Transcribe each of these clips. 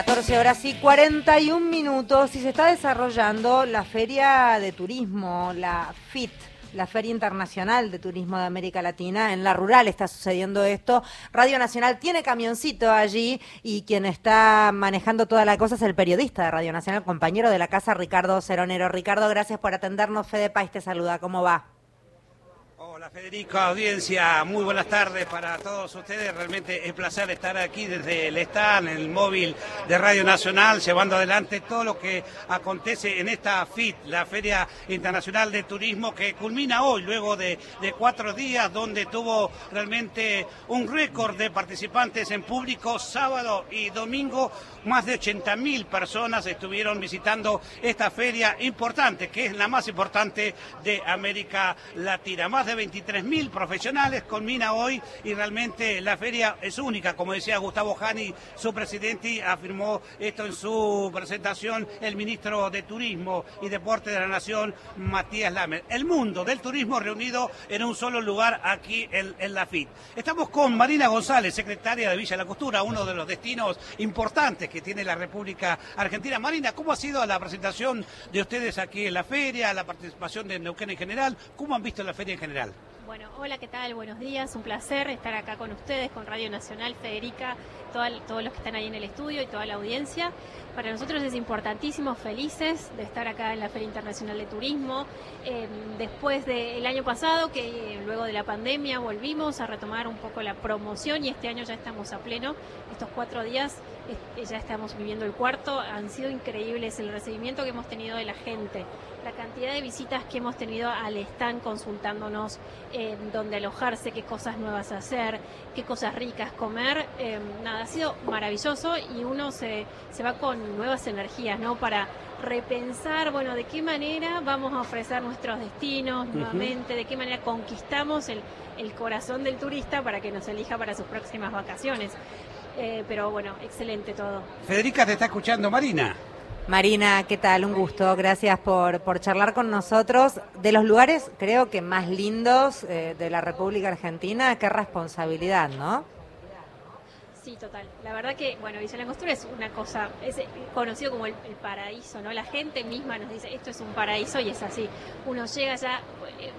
14 horas y 41 minutos y se está desarrollando la Feria de Turismo, la FIT. La Feria Internacional de Turismo de América Latina. En la rural está sucediendo esto. Radio Nacional tiene camioncito allí y quien está manejando toda la cosa es el periodista de Radio Nacional, compañero de la casa, Ricardo Ceronero. Ricardo, gracias por atendernos. Fede País te saluda. ¿Cómo va? Hola Federico, audiencia, muy buenas tardes para todos ustedes. Realmente es placer estar aquí desde el stand, el móvil de Radio Nacional, llevando adelante todo lo que acontece en esta FIT, la Feria Internacional de Turismo, que culmina hoy, luego de, cuatro días, donde tuvo realmente un récord de participantes en público sábado y domingo. Más de 80.000 personas estuvieron visitando esta feria importante, que es la más importante de América Latina. Más de 23.000 profesionales culmina hoy y realmente la feria es única. Como decía Gustavo Jani, su presidente, afirmó esto en su presentación el ministro de Turismo y Deporte de la Nación, Matías Lamer. El mundo del turismo reunido en un solo lugar aquí en, en la FIT. Estamos con Marina González, secretaria de Villa La Costura, uno de los destinos importantes que tiene la República Argentina. Marina, ¿cómo ha sido la presentación de ustedes aquí en la feria, la participación de Neuquén en general? ¿Cómo han visto la feria en general? Bueno, hola, ¿qué tal? Buenos días, un placer estar acá con ustedes, con Radio Nacional, Federica, todos los que están ahí en el estudio y toda la audiencia. Para nosotros es importantísimo, felices de estar acá en la Feria Internacional de Turismo. Eh, después del año pasado, que eh, luego de la pandemia volvimos a retomar un poco la promoción y este año ya estamos a pleno. Estos cuatro días eh, ya estamos viviendo el cuarto. Han sido increíbles el recibimiento que hemos tenido de la gente, la cantidad de visitas que hemos tenido al stand consultándonos eh, dónde alojarse, qué cosas nuevas hacer, qué cosas ricas comer. nada, ha sido maravilloso y uno se, se va con nuevas energías, ¿no? Para repensar, bueno, de qué manera vamos a ofrecer nuestros destinos nuevamente, de qué manera conquistamos el, el, corazón del turista para que nos elija para sus próximas vacaciones. Eh, pero bueno, excelente todo. Federica, te está escuchando Marina. Marina, ¿qué tal? Un gusto. Gracias por, por charlar con nosotros. De los lugares, creo que más lindos eh, de la República Argentina, qué responsabilidad, ¿no? Sí, total. La verdad que, bueno, Villa Langostura es una cosa, es conocido como el, paraíso, ¿no? La gente misma nos dice, esto es un paraíso y es así. Uno llega ya, eh,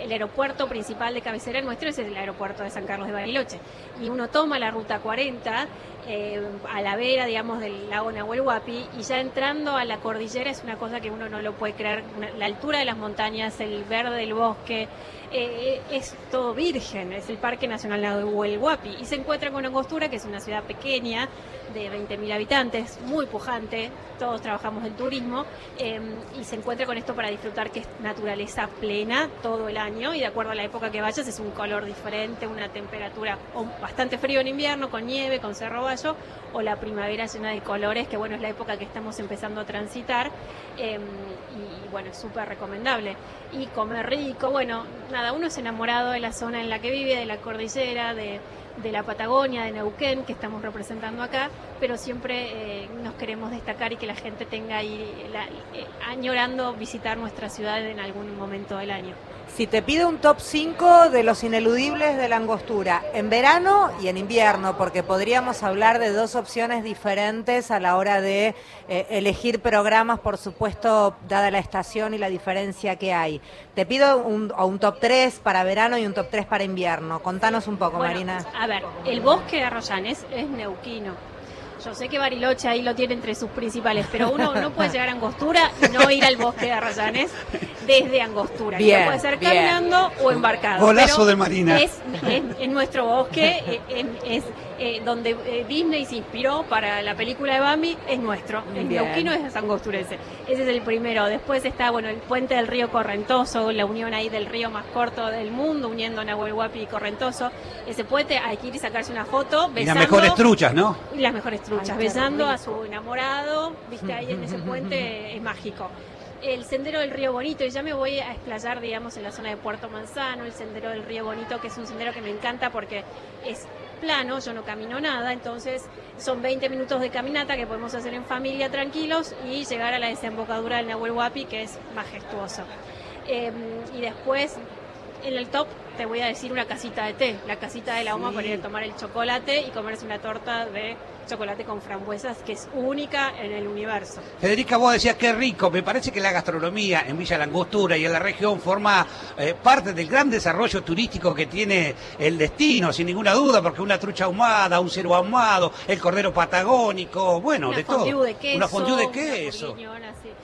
el, aeropuerto principal de cabecera nuestro es el aeropuerto de San Carlos de Bariloche. Y uno toma la ruta 40 eh, a la vera, digamos, del lago Nahuel Huapi y ya entrando a la cordillera es una cosa que uno no lo puede creer. la altura de las montañas, el verde del bosque, eh, es todo virgen, es el Parque Nacional Nahuel Huapi. Y se encuentra con Angostura, que es una ciudad pequeña de 20.000 habitantes, muy pujante, todos trabajamos en turismo, em, y se encuentra con esto para disfrutar que es naturaleza plena todo el año y de acuerdo a la época que vayas es un color diferente, una temperatura bastante frío en invierno, con nieve, con cerro bayo, o la primavera llena de colores, que bueno, es la época que estamos empezando a transitar, em, y bueno, es súper recomendable. Y comer rico, bueno, nada, uno es enamorado de la zona en la que vive, de la cordillera, de de la Patagonia, de Neuquén, que estamos representando acá, pero siempre eh, nos queremos destacar y que la gente tenga ahí eh, añorando visitar nuestra ciudad en algún momento del año. Si te pido un top 5 de los ineludibles de la angostura, en verano y en invierno, porque podríamos hablar de dos opciones diferentes a la hora de eh, elegir programas, por supuesto, dada la estación y la diferencia que hay. Te pido un, un top 3 para verano y un top 3 para invierno. Contanos un poco, Marina. A ver, el bosque de Arroyanes es neuquino yo sé que Bariloche ahí lo tiene entre sus principales, pero uno no puede llegar a Angostura y no ir al bosque de Arrayanes desde Angostura. Bien, puede ser caminando o embarcado. Golazo de Marina. Es, en nuestro bosque, es, eh, donde eh, Disney se inspiró para la película de Bambi, es nuestro. El neuquino es angosturense. Ese es el primero. Después está, bueno, el puente del río Correntoso, la unión ahí del río más corto del mundo, uniendo Nahuel Huapi y Correntoso. Ese puente hay que ir y sacarse una foto. y las mejores truchas, ¿no? Y las mejores truchas besando a su enamorado, viste, ahí en ese puente es mágico. El sendero del Río Bonito, y ya me voy a explayar, digamos, en la zona de Puerto Manzano, el sendero del Río Bonito, que es un sendero que me encanta porque es plano, yo no camino nada, entonces son 20 minutos de caminata que podemos hacer en familia tranquilos y llegar a la desembocadura del Nahuel Huapi, que es majestuoso. Em, y después, en el top, te voy a decir una casita de té, la casita de la UMA para ir a tomar el chocolate y comerse una torta de chocolate con frambuesas que es única en el universo. Federica, vos decías que rico. Me parece que la gastronomía en Villa Langostura y en la región forma eh, parte del gran desarrollo turístico que tiene el destino, sin ninguna duda, porque una trucha ahumada, un cero ahumado, el cordero patagónico, bueno, Una de todo. fondue de queso, una fondue de una queso. sí.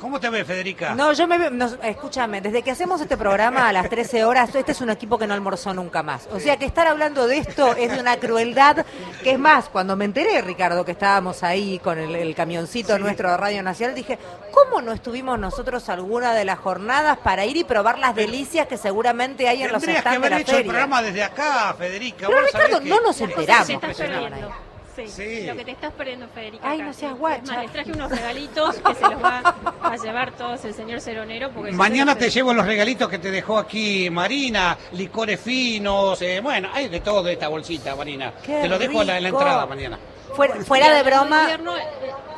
¿Cómo te ves, Federica? No, yo me veo- no, escúchame, desde que hacemos este programa a las 13 horas, este es un equipo que no almorzó nunca más. O sea que estar hablando de esto es de una crueldad, que es más, cuando me enteré, Ricardo, que estábamos ahí con el, el camioncito nuestro de Radio Nacional, dije, ¿cómo no estuvimos nosotros alguna de las jornadas para ir y probar las delicias que seguramente hay en los Tendrías que stands de haber la hecho el feria? programa desde acá, Federica. Pero, Ricardo, no nos que- enteramos. Sí, Sí. lo que te estás perdiendo, Federica. Ay, acá. no seas Es guacha. más, les traje unos regalitos que se los va a llevar todos el señor Ceronero. Porque Mañana te llevo los regalitos que te dejó aquí Marina, licores finos, eh, bueno, hay de todo de esta bolsita, Marina. Qué te lo dejo en la, en la entrada mañana. Fuera, fuera de broma, eh,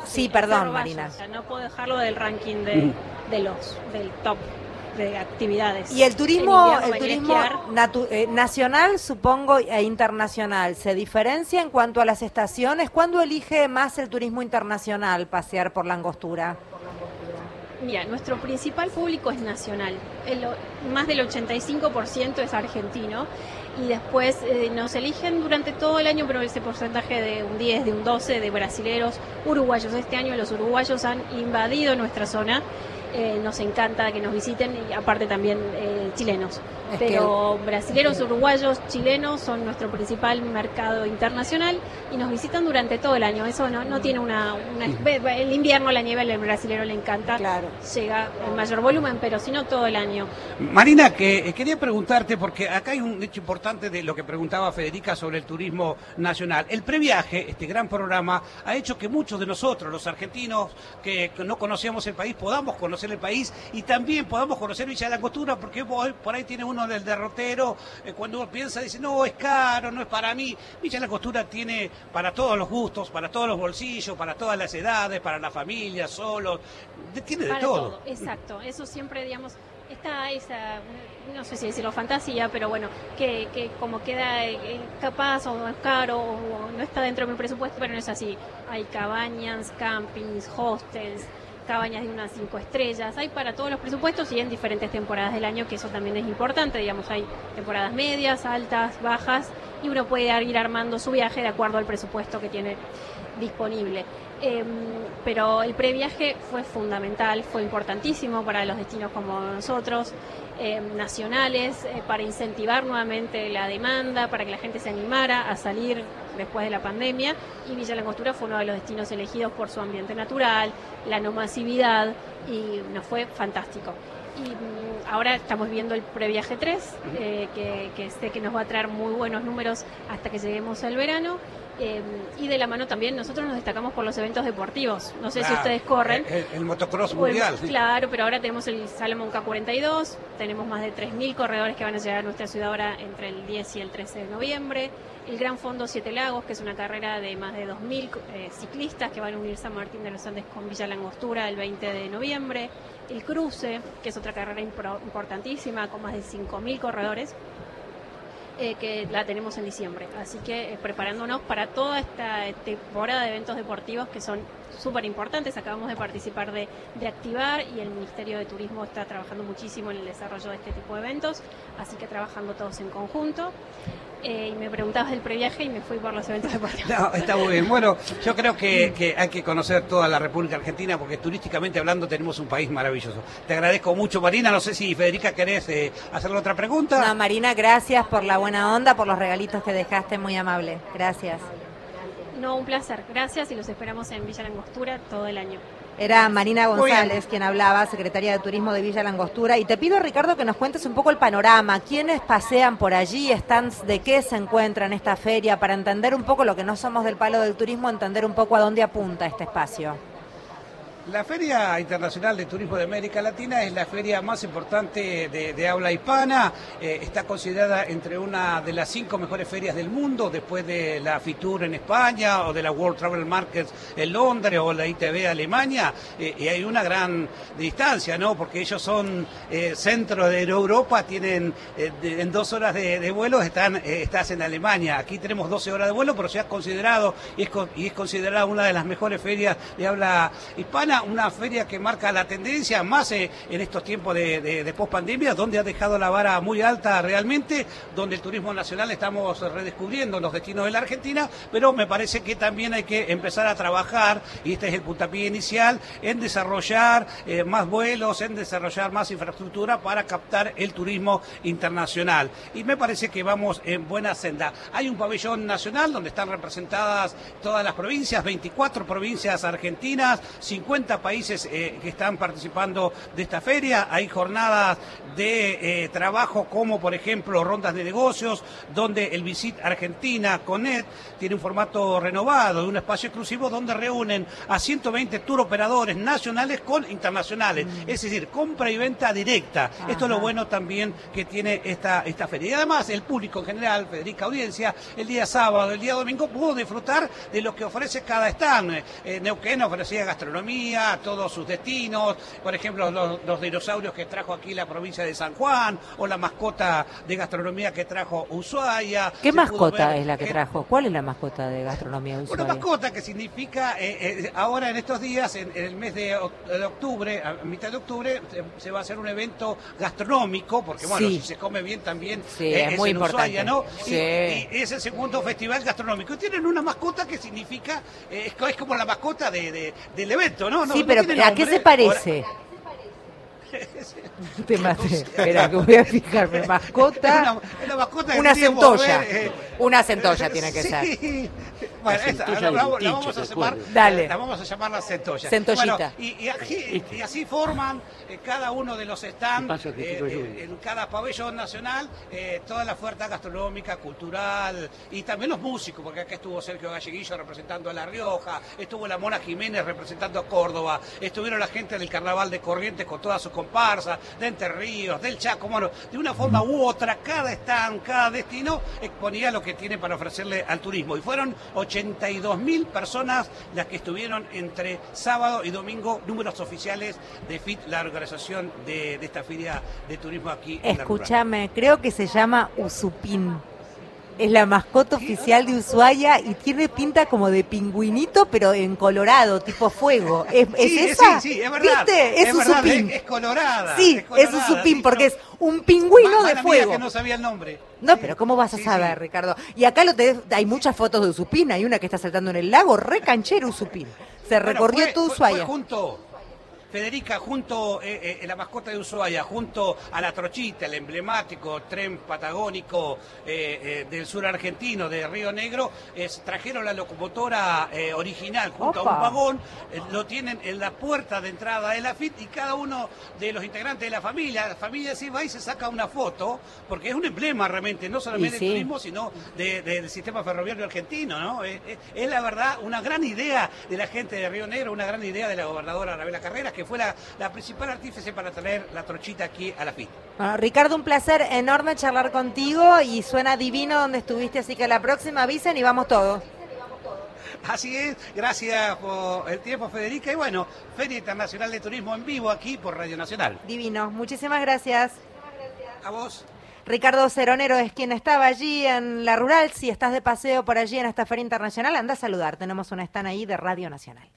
Sí, perdón, Marina. o sea, no puedo dejarlo del ranking de, de los del top de actividades. Y el turismo, el turismo natu- eh, nacional, supongo, e internacional, ¿se diferencia en cuanto a las estaciones? ¿Cuándo elige más el turismo internacional pasear por la angostura? Mira, nuestro principal público es nacional. El más del 85% es argentino. Y después eh, nos eligen durante todo el año, pero ese porcentaje de un 10, de un 12 de brasileros, uruguayos. Este año los uruguayos han invadido nuestra zona. Eh, nos encanta que nos visiten y aparte también eh, chilenos. Es que Pero brasileros, uruguayos, chilenos son nuestro principal mercado internacional y nos visitan durante todo el año. Eso no, no tiene una, una- El invierno, la nieve, al brasilero le encanta. Claro. Llega en mayor volumen, pero si no todo el año. Marina, que eh, quería preguntarte, porque acá hay un hecho importante de lo que preguntaba Federica sobre el turismo nacional. El previaje, este gran programa, ha hecho que muchos de nosotros, los argentinos que que no conocíamos el país, podamos conocer el país y también podamos conocer Villa de la Costura, porque vos por ahí tiene uno del derrotero, eh, cuando uno piensa, dice, no, es caro, no es para mí. Villa la Costura tiene para todos los gustos, para todos los bolsillos, para todas las edades, para la familia, solos, de- tiene de Para todo. Exacto. Eso siempre, digamos, está esa, no sé si decirlo fantasía, pero bueno, que, que como queda eh, capaz o es caro o no está dentro de mi presupuesto, pero no es así. Hay cabañas, campings, hostels, cabañas de unas cinco estrellas, hay para todos los presupuestos y en diferentes temporadas del año, que eso también es importante, digamos, hay temporadas medias, altas, bajas, y uno puede ir armando su viaje de acuerdo al presupuesto que tiene disponible. Em, pero el previaje fue fundamental, fue importantísimo para los destinos como nosotros, em, nacionales, eh, para incentivar nuevamente la demanda, para que la gente se animara a salir después de la pandemia. Y Villa Langostura fue uno de los destinos elegidos por su ambiente natural, la no masividad, y nos fue fantástico. Y mm, ahora estamos viendo el previaje 3, eh, que, que sé que nos va a traer muy buenos números hasta que lleguemos al verano. Eh, y de la mano también nosotros nos destacamos por los eventos deportivos. No sé si ustedes corren. El, el motocross el- mundial. Claro, pero ahora tenemos el Salomon K42, tenemos más de 3.000 corredores que van a llegar a nuestra ciudad ahora entre el 10 y el 13 de noviembre. El Gran Fondo Siete Lagos, que es una carrera de más de 2.000 eh, ciclistas que van a unir San Martín de los Andes con Villa Langostura el 20 de noviembre. El Cruce, que es otra carrera importantísima con más de 5.000 corredores. eh, que la tenemos en diciembre. Así que eh, preparándonos para toda esta temporada de eventos deportivos que son súper importantes. Acabamos de participar de, de Activar y el Ministerio de Turismo está trabajando muchísimo en el desarrollo de este tipo de eventos, así que trabajando todos en conjunto. Eh, y me preguntabas del previaje y me fui por los eventos deportivos. No, está muy bien. Bueno, yo creo que, que hay que conocer toda la República Argentina porque turísticamente hablando tenemos un país maravilloso. Te agradezco mucho, Marina. No sé si Federica querés eh, hacerle otra pregunta. No, Marina, gracias por la buena onda, por los regalitos que dejaste, muy amable. Gracias. No, un placer. Gracias y los esperamos en Villa Langostura todo el año. Era Marina. González quien hablaba, secretaria de Turismo de Villa Langostura. Y te pido, Ricardo, que nos cuentes un poco el panorama. ¿Quiénes pasean por allí? ¿Stands de qué se encuentran en esta feria? Para entender un poco lo que no somos del palo del turismo, entender un poco a dónde apunta este espacio. La Feria Internacional de Turismo de América Latina es la feria más importante de, habla hispana. Eh, está considerada entre una de las cinco mejores ferias del mundo, después de la FITUR en España o de la World Travel Markets en Londres o la ITV Alemania. Eh, y hay una gran distancia, ¿no? Porque ellos son eh, centro de Europa, tienen en dos horas de, vuelo están, estás en Alemania. Aquí tenemos 12 horas de vuelo, pero se ha considerado y es, y es considerada una de las mejores ferias de habla hispana una, feria que marca la tendencia, más eh, en estos tiempos de, de, post donde ha dejado la vara muy alta realmente, donde el turismo nacional estamos redescubriendo los destinos de la Argentina, pero me parece que también hay que empezar a trabajar, y este es el puntapié inicial, en desarrollar eh, más vuelos, en desarrollar más infraestructura para captar el turismo internacional. Y me parece que vamos en buena senda. Hay un pabellón nacional donde están representadas todas las provincias, 24 provincias argentinas, 50 países eh, que están participando de esta feria. Hay jornadas de eh, trabajo como, por ejemplo, rondas de negocios, donde el Visit Argentina, CONET, tiene un formato renovado, de un espacio exclusivo donde reúnen a 120 tour operadores nacionales con internacionales. Mm. Es decir, compra y venta directa. Esto es lo bueno también que tiene esta, esta feria. Y además, el público en general, Federica Audiencia, el día sábado, el día domingo, pudo disfrutar de lo que ofrece cada stand. Eh, Neuquén ofrecía gastronomía, todos sus destinos, por ejemplo, los, dinosaurios que trajo aquí la provincia de San Juan, o la mascota de gastronomía que trajo Ushuaia. ¿Qué mascota es la que trajo? ¿Cuál es la mascota de gastronomía de Ushuaia? Una mascota que significa, eh, eh, ahora en estos días, en, el mes de, octubre, a mitad de octubre, se, va a hacer un evento gastronómico, porque bueno, si se come bien también eh, es, muy importante. ¿no? Y, es el segundo festival gastronómico. Y tienen una mascota que significa, es, como la mascota del evento, ¿no? Sí, pero ¿a qué se parece? Te maté. Espera, que voy a fijarme. Mascota. Una, mascota una centolla. Eh, una centolla tiene que ser. Bueno, esta la, vamos a llamar, Dale. la vamos a llamar la centolla. Centollita. Bueno, y, aquí, así forman eh, cada uno de los stands eh, eh, en cada pabellón nacional eh, toda la oferta gastronómica, cultural y también los músicos, porque acá estuvo Sergio Galleguillo representando a La Rioja, estuvo la Mona Jiménez representando a Córdoba, estuvieron la gente del Carnaval de Corrientes con todas sus comparsas, de Entre Ríos, del Chaco, bueno, de una forma u otra, cada stand, cada destino exponía lo que tiene para ofrecerle al turismo. Y fueron 80 82.000 personas las que estuvieron entre sábado y domingo, números oficiales de FIT, la organización de, de esta feria de turismo aquí. Escúchame, creo que se llama Usupín. Es la mascota oficial de Ushuaia y tiene pinta como de pingüinito, pero en colorado, tipo fuego. ¿Es, sí, esa? Sí, sí, es verdad. ¿Viste? Es, Usupín. Es, colorada. Sí, es, Usupín, porque es un pingüino de fuego. que no sabía el nombre. No, pero ¿cómo vas a saber, Ricardo? Y acá lo te, hay muchas fotos de Usupín, hay una que está saltando en el lago, re canchero Usupín. Se recorrió todo Ushuaia. junto Federica, junto eh, eh, la mascota de Ushuaia, junto a la Trochita, el emblemático tren patagónico eh, del sur argentino de Río Negro, trajeron la locomotora original junto a un vagón, lo tienen en la puerta de entrada de la FIT y cada uno de los integrantes de la familia, la familia sí va y se saca una foto, porque es un emblema realmente, no solamente del turismo, sino del sistema ferroviario argentino, ¿no? Es, la verdad una gran idea de la gente de Río Negro, una gran idea de la gobernadora Arabela Carreras, que fue la, principal artífice para traer la trochita aquí a la FIT. Ricardo, un placer enorme charlar contigo y suena divino donde estuviste, así que la próxima avisen y vamos todos. Así es, gracias por el tiempo, Federica. Y bueno, Feria Internacional de Turismo en vivo aquí por Radio Nacional. Divino, muchísimas gracias. A vos. Ricardo Ceronero es quien estaba allí en la rural. Si estás de paseo por allí en esta Feria Internacional, anda a saludar. Tenemos una stand ahí de Radio Nacional.